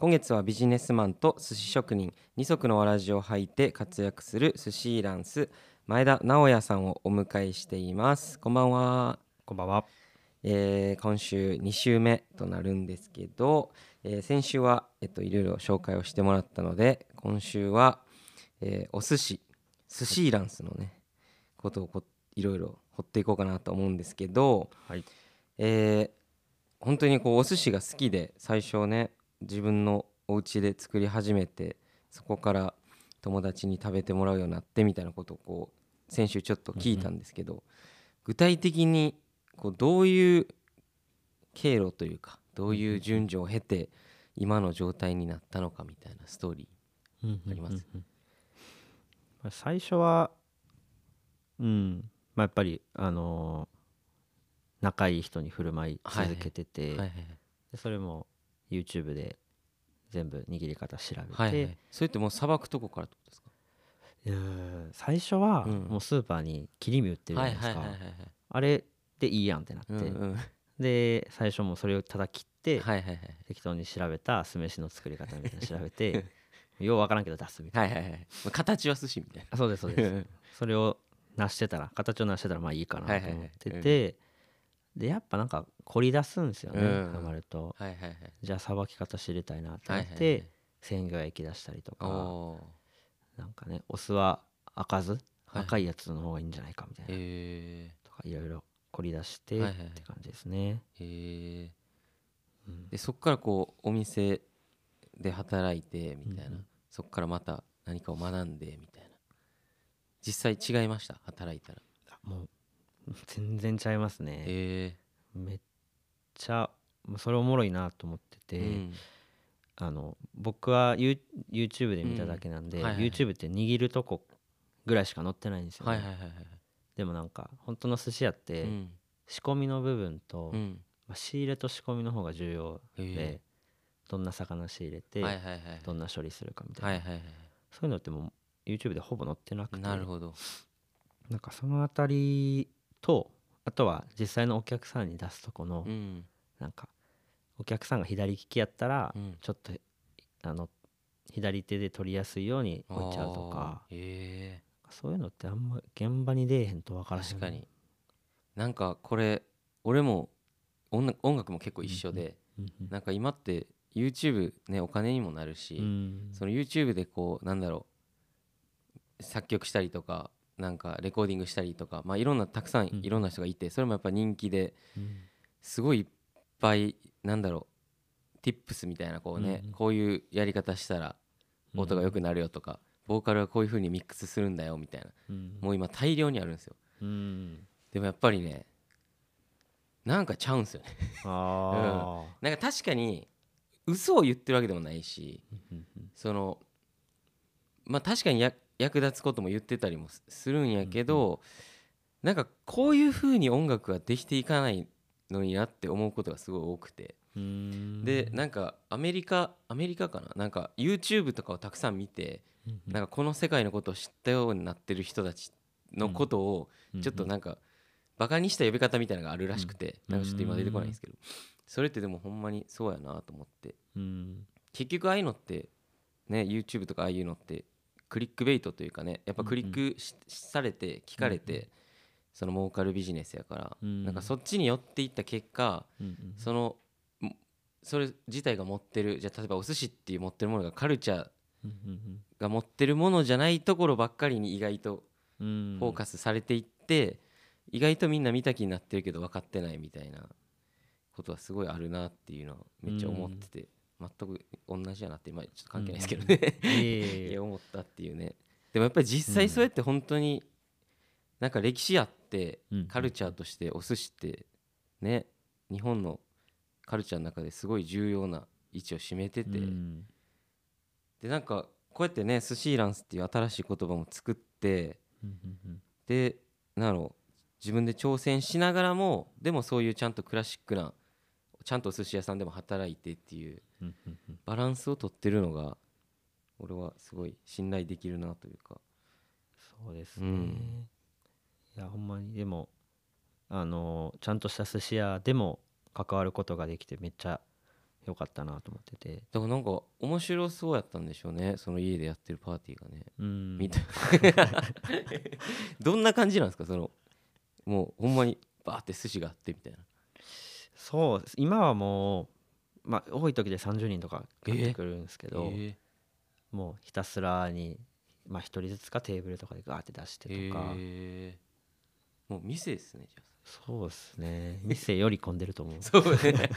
今月はビジネスマンと寿司職人。二足のわらじを履いて活躍する寿司ランス。前田直也さんをお迎えしています。こんばんは、こんばんは。えー今週2週目となるんですけど、えー先週は、えっと、いろいろ紹介をしてもらったので今週は、えーお寿司。寿司ランスのねことをこいろいろ掘っていこうかなと思うんですけど、はい。えー本当にこうお寿司が好きで最初ね自分のお家で作り始めてそこから友達に食べてもらうようになってみたいなことをこう先週ちょっと聞いたんですけど、具体的にこうどういう経路というかどういう順序を経て今の状態になったのかみたいなストーリありますうんうんうん。まあ最初は、うん、まあ、やっぱり、あのー仲いい人に振る舞い続けてて、ー、はいはい。でそれも YouTube で全部握り方調べて、はいはい。はいそれってもうさばくとこからってことですか？いやー最初はうん。もうスーパーに切り身売ってるじゃないですか、はいはいはいはいあれでいいやんってなって、うんうん。で最初もうそれをただ切って、はいはいはい。適当に調べた酢飯の作り方みたいなの調べて ようわからんけど出すみたいな、はいはい形は寿司みたいあそうですそうです。なそれを成してたら形を成してたらまあいいかなと思ってはいはいてでやっぱなんか凝り出すんですよねうん。ハマると。はいはいはい。じゃあさばき方知りたいなとはいはい思って鮮魚焼き出したりとはいかおなんかねお酢は開かずはい。赤いやつの方がいいんじゃないかみたいーなへとかいろいろ凝り出してっはいはいはい。て感じですね。えへえうん。でそっからこうお店で働いてみたいな、うんうん。そっからまた何かを学んでみたいな。実際違いました？働いたら。もう全然ちゃいますね。へめっちゃそれおもろいなと思ってえて、あの僕は You YouTube で見ただけなんで、うん。はいはいはい。YouTube って握るとこぐらいしか載ってないんですよ、ね。はいはいはいはいでもなんか本当の寿司屋って、うん。仕込みの部分と、うん。まあ、仕入れと仕込みの方が重要へでえどんな魚仕入れて、はいはいはいどんな処理するかみたいな、はいはいはいそういうのってもう YouTube でほぼ載ってなくてなるほど。なんかそのあたりとあとは実際のお客さんに出すとこの、うん。なんかお客さんが左利きやったら、うん。ちょっとあの左手で取りやすいように置いちゃうとか。あーそういうのってあんま現場に出えへんと分からへん。確かに。なんかこれ俺も音楽音楽も結構一緒で、うんうん。なんか今って YouTube ねお金にもなるし、うん。その YouTube でこうなんだろう作曲したりとかなんかレコーディングしたりとかまあいろんなたくさんうん。いろんな人がいてそれもやっぱ人気でうん。すごいいっぱいなんだろう Tips みたいなこうね、うんうん。こういうやり方したら音が良くなるよとか、ボーカルはこういう風にミックスするんだよみたいなうん。もう今大量にあるんですよ。うん。でもやっぱりねなんかちゃうんすよね。ああ なんか確かに嘘を言ってるわけでもないしうんうん。そのまあ確かにや役立つことも言ってたりもすするんやけど、なんかこういう風に音楽ができていかないのになって思うことがすごい多くて、うん。でなんかアメリカアメリカかな？なんか YouTube とかをたくさん見て、なんかこの世界のことを知ったようになってる人たちのことをうんちょっとなんかバカにした呼び方みたいなのがあるらしくて、うん。なんかちょっと今出てこないんですけど、それってでもほんまにそうやなと思って。うん。結局ああいうのってね YouTube とかああいうのってクリックベイトというかねやっぱクリックし,、されて聞かれて、その儲かるビジネスやから、うん。なんかそっちに寄っていった結果そのん。それ自体が持ってるじゃあ例えばお寿司っていう持ってるものがカルチャーが持ってるものじゃないところばっかりに意外とうん。フォーカスされていって、意外とみんな見た気になってるけど分かってないみたいなことはすごいあるなっていうのはめっちゃ思ってて、全く同じやなって今ちょっと関係ないですけどね、いえいえい いえや思ったっていうね。でもやっぱり実際そうやって本当になんか歴史あってうんカルチャーとしてお寿司ってね日本のカルチャーの中ですごい重要な位置を占めてて、うん。でなんかこうやってね寿司ランスっていう新しい言葉も作ってうんうんでなんだろう自分で挑戦しながらもでもそういうちゃんとクラシックなちゃんとお寿司屋さんでも働いてっていううんうんうんバランスをとってるのが俺はすごい信頼できるなというか。そうですね、うん。いやほんまにでもあのちゃんとした寿司屋でも関わることができてめっちゃよかったなと思ってて。でもなんか面白そうやったんでしょうねその家でやってるパーティーがね。うん。みたいどんな感じなんですか？そのもうほんまにバーって寿司があってみたいな。そうです。今はもう、まあ、多い時で30人とか買ってくるんですけど、えもうひたすらに、まあ、1人ずつかテーブルとかでガーって出してーとか、えー。もう店ですねじゃそうですね。店より混んでると思う。あ そうね。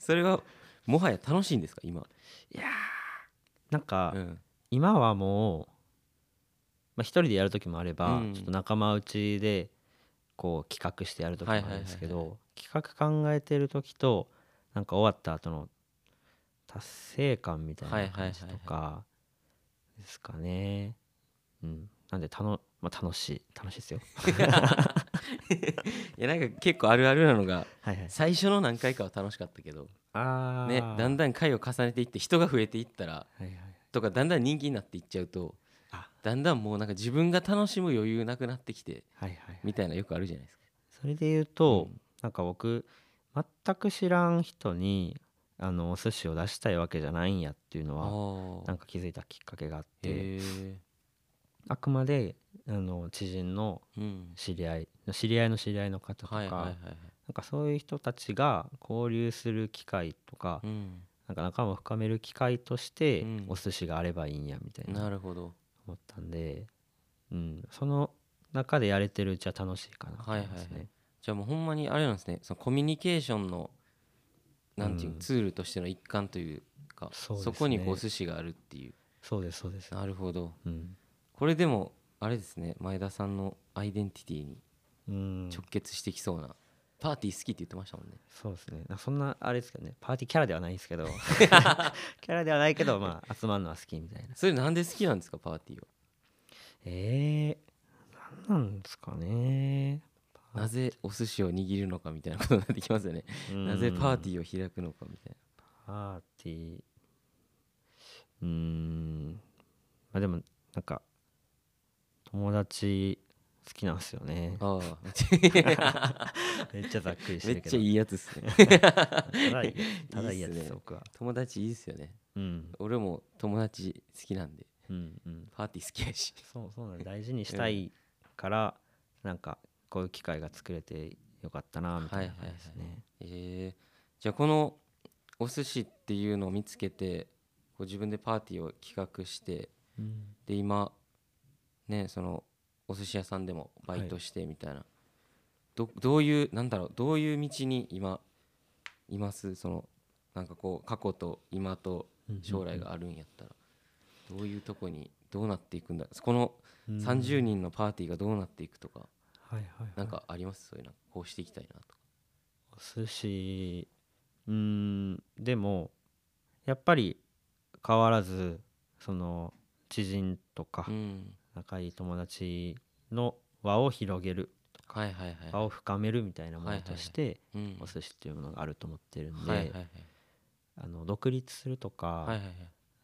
それはもはや楽しいんですか今？いやーなんか、うん。今はもう、まあ、一人でやる時もあれば、うん。ちょっと仲間内でこう企画してやる時もあるんですけど企画考えてる時となんか終わった後の達成感みたいな感じとかですかね。うん、なんでたの、まあ、楽しい楽しいですよ。いやなんか結構あるあるなのがはいはい、最初の何回かは楽しかったけどあねだんだだん回を重ねていって人が増えていったらはいはい、とかだんだん人気になっていっちゃうとあだんだんもうなんか自分が楽しむ余裕なくなってきてはいはいみたいなよくあるじゃないですか。それで言うと、うんなんか僕全く知らん人にあのお寿司を出したいわけじゃないんやっていうのはあなんか気づいたきっかけがあって、あくまであの知人のうん。知り合い知り合いの知り合いの方とか、はいはいなんかそういう人たちが交流する機会とか、うん。なんか仲間を深める機会として、うん。お寿司があればいいんやみたいななるほど。思ったんで、うん、その中でやれてるうちは楽しいかなと思いますね。はいはいはいじゃあもうほんまにあれなんですね。そのコミュニケーションのなんていう、うん。ツールとしての一環というかそこにこうお寿司があるっていう。そうですそうです。なるほど。うん。これでもあれですね。前田さんのアイデンティティにうん、直結してきそうな、パーティー好きって言ってましたもんね。そうですね。そんなあれですけどね。パーティーキャラではないんですけど。キャラではないけどまあ集まるのは好きみたいな。それなんで好きなんですかパーティーは？えー、なんなんですかねなぜお寿司を握るのかみたいなことになってきますよね。なぜパーティーを開くのかみたいパーティー。うーん。まあでもなんか友達好きなんですよね。なああ。めっちゃざっくりしてめるけど。っちゃいいやつですね。ただいいやつで僕は。友達いいっすよね。うん。俺も友達好きなんで。うんうん。パーティー好きやし。そうそうなん大事にしたいから、なんかこういう機会が作れてよかったなみたいな感じですね。え。ー、じゃあこのお寿司っていうのを見つけてこう自分でパーティーを企画してうん。で今ねそのお寿司屋さんでもバイトしてみたいな、どどういうなんだろうどういう道に今います？そのなんかこう過去と今と将来があるんやったら、どういうとこにどうなっていくんだ？このうん。30人のパーティーがどうなっていくとか、はいはいはい、なんかあります？そういうのこうしていきたいなとか。お寿司うーんでもやっぱり変わらずその知人とかうん。仲いい友達の輪を広げるとかはいはいはい。輪を深めるみたいなものとしてうん。お寿司っていうものがあると思ってるんで、はいはいはい。あの独立するとか、はいはいはい。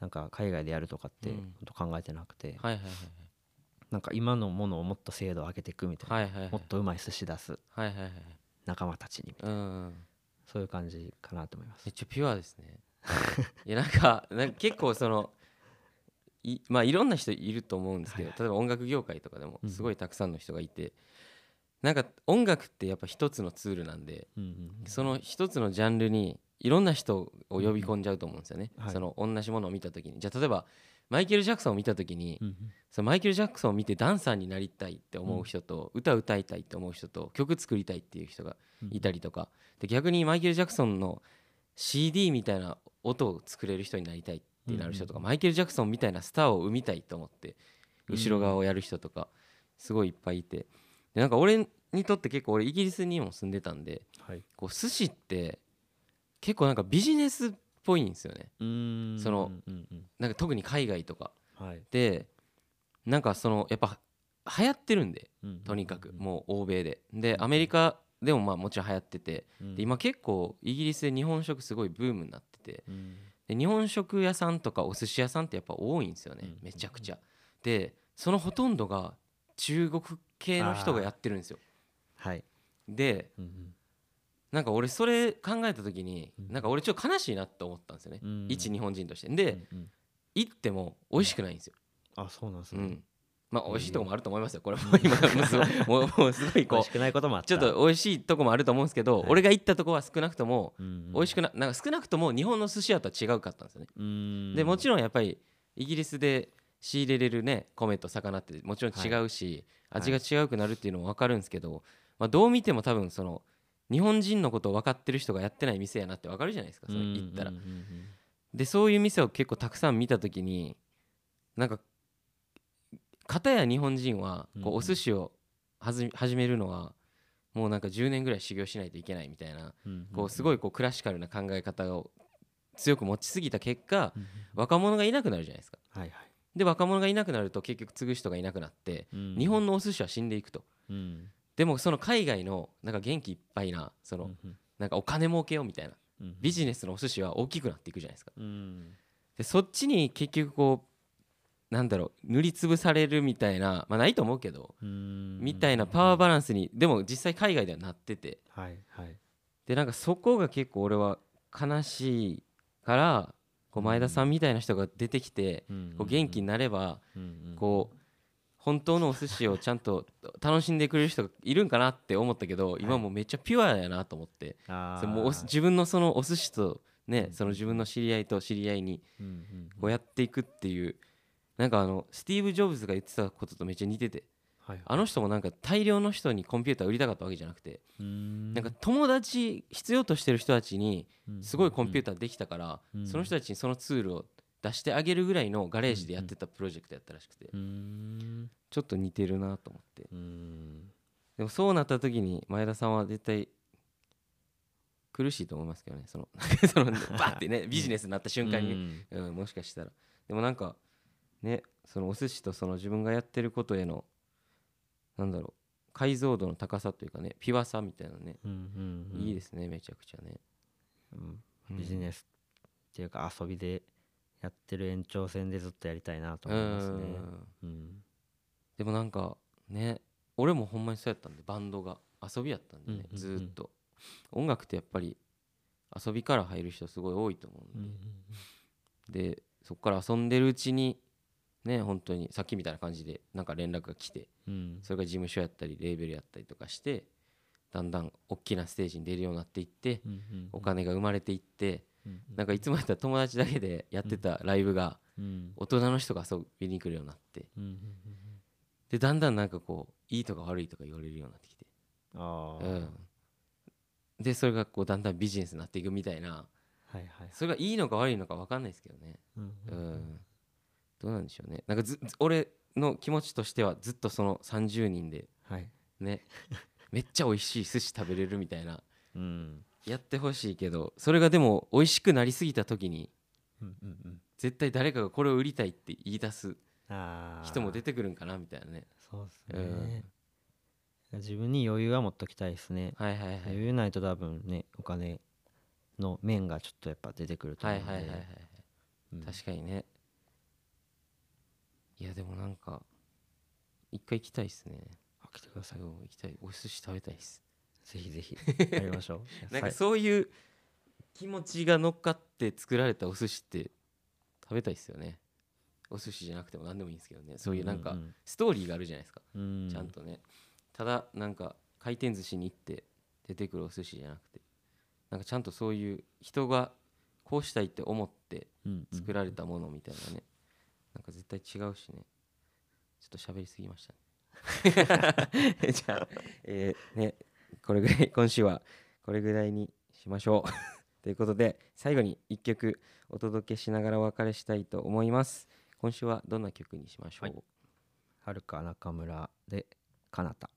なんか海外でやるとかってうん。考えてなくて、はいはいはいなんか今のものをもっと精度を上げていくみたいな、はいはいはい。もっとうまい寿司出す。はいはいはい仲間たちにみたいな。うんそういう感じかなと思います。めっちゃピュアですね。いやなんかなんか結構そのいまあいろんな人いると思うんですけど、はい例えば音楽業界とかでもうん。すごいたくさんの人がいて、なんか音楽ってやっぱ一つのツールなんでうんうんその一つのジャンルにいろんな人を呼び込んじゃうと思うんですよね、うんはい。その同じものを見た時に。じゃあ例えばマイケル・ジャクソンを見た時に、うんうん。そのマイケル・ジャクソンを見てダンサーになりたいって思う人と、歌歌いたいって思う人と曲作りたいっていう人がいたりとか。で逆にマイケル・ジャクソンの CD みたいな音を作れる人になりたいってなる人とか、うん。マイケル・ジャクソンみたいなスターを生みたいと思って後ろ側をやる人とかすごいいっぱいいてでなんか俺にとって結構俺イギリスにも住んでたんではい。こう寿司って結構なんかビジネスっぽいんですよね。うーんそのうんうん。なんか特に海外とか。はい。でなんかそのやっぱ流行ってるんでうんとにかくうんもう欧米で。でアメリカでもまあもちろん流行っててうんで今結構イギリスで日本食すごいブームになっててうん。で日本食屋さんとかお寿司屋さんってやっぱ多いんですよねうん。めちゃくちゃ。でそのほとんどが中国系の人がやってるんですよ。はい。でうんうん。なんか俺それ考えた時にうん。なんか俺ちょっと悲しいなって思ったんですよね、うん。一日本人として。うでんうん。行っても美味しくないんですよ、あそうなんですね。うん、まあ美味しいとこもあると思いますよ。これも今もうすごいもうすごいこ美味しくないこともあっうた。ちょっと美味しいとこもあると思うんですけど、はい。俺が行ったとこは少なくともうん。美味しくななんか少なくとも日本の寿司屋とは違うかったんですよね、うん。でもちろんやっぱりイギリスで仕入れれるね米と魚ってもちろん違うし、味が違うくなるっていうのも分かるんですけど、まあ、どう見ても多分その日本人のことを分かってる人がやってない店やなって分かるじゃないですかそれ行ったら。でそういう店を結構たくさん見た時になんか片や日本人はこうお寿司を始めるのはもうなんか10年ぐらい修行しないといけないみたいなこうすごいこうクラシカルな考え方を強く持ちすぎた結果若者がいなくなるじゃないですか。はいはいで若者がいなくなると結局継ぐ人がいなくなってうん。日本のお寿司は死んでいくと。うん。でもその海外のなんか元気いっぱいなそのなんかお金儲けようみたいなうん。ビジネスのお寿司は大きくなっていくじゃないですか。うん。でそっちに結局こうなんだろう塗りつぶされるみたいなまあないと思うけどうん。みたいなパワーバランスにでも実際海外ではなってて。はいはい。でなんかそこが結構俺は悲しいからこう前田さんみたいな人が出てきてこう元気になればこう本当のお寿司をちゃんと楽しんでくれる人がいるんかなって思ったけど今もうめっちゃピュアやなと思って。あそれも自分のそのお寿司とねうん。その自分の知り合いと知り合いにこうやっていくっていうなんかあのスティーブ・ジョブズが言ってたこととめっちゃ似ててはい。あの人もなんか大量の人にコンピューター売りたかったわけじゃなくてうん。なんか友達必要としてる人たちにすごいコンピュータターできたからうん。その人たちにそのツールを出してあげるぐらいのガレージでやってたプロジェクトやったらしくてうん。ちょっと似てるなと思って。うん。でもそうなった時に前田さんは絶対苦しいと思いますけどね。そのそのバッてねビジネスになった瞬間に。うん、もしかしたら。でもなんかねそのお寿司とその自分がやってることへのなんだろう。解像度の高さというかねピュアさみたいなね、うんうんうん。いいですねめちゃくちゃね、うん。うん。ビジネスっていうか遊びでやってる延長線でずっとやりたいなと思いますね。うん。うん。でもなんかね俺もほんまにそうやったんでバンドが遊びやったんでね、うんうんうん。ずーっと。音楽ってやっぱり遊びから入る人すごい多いと思うんうんで、でそこから遊んでるうちにね本当にさっきみたいな感じでなんか連絡が来てうん。それが事務所やったりレーベルやったりとかしてだんだん大きなステージに出るようになっていってうんうんお金が生まれていってうんなんかいつもやったら友達だけでやってたライブがうん。大人の人が遊びに来るようになって。うんうんでだんだんなんかこういいとか悪いとか言われるようになってきて。ああうん。でそれがこうだんだんビジネスになっていくみたいな。はいはいそれがいいのか悪いのか分かんないですけどね。うん。うんどうなんでしょうね。なんかずず俺の気持ちとしてはずっとその30人ではい。ね。めっちゃ美味しい寿司食べれるみたいな。うん。やってほしいけどそれがでも美味しくなりすぎた時にうんうんうん。絶対誰かがこれを売りたいって言い出す人も出てくるんかなみたいなね。そうですね。自分に余裕は持っときたいですね。はいはいはい。余裕ないと多分ねお金の面がちょっとやっぱ出てくるとは思うんで。いはいはいはい。うん。確かにねいやでもなんか一回行きたいっすね。あ来てください。行きたい。お寿司食べたいっす。ぜひぜひ。やりましょう。なんかそういう気持ちが乗っかって作られたお寿司って食べたいっすよね。お寿司じゃなくても何でもいいんですけどね。そういうなんかんストーリーがあるじゃないですか。うん。ちゃんとね。ただなんか回転寿司に行って出てくるお寿司じゃなくて。なんかちゃんとそういう人がこうしたいって思って作られたものみたいなねなんか絶対違うしね。ちょっと喋りすぎましたね。じゃあ、えーねこれぐらい今週はこれぐらいにしましょう。ということで最後に一曲お届けしながらお別れしたいと思います。今週はどんな曲にしましょう、はい。はるか中村でかなた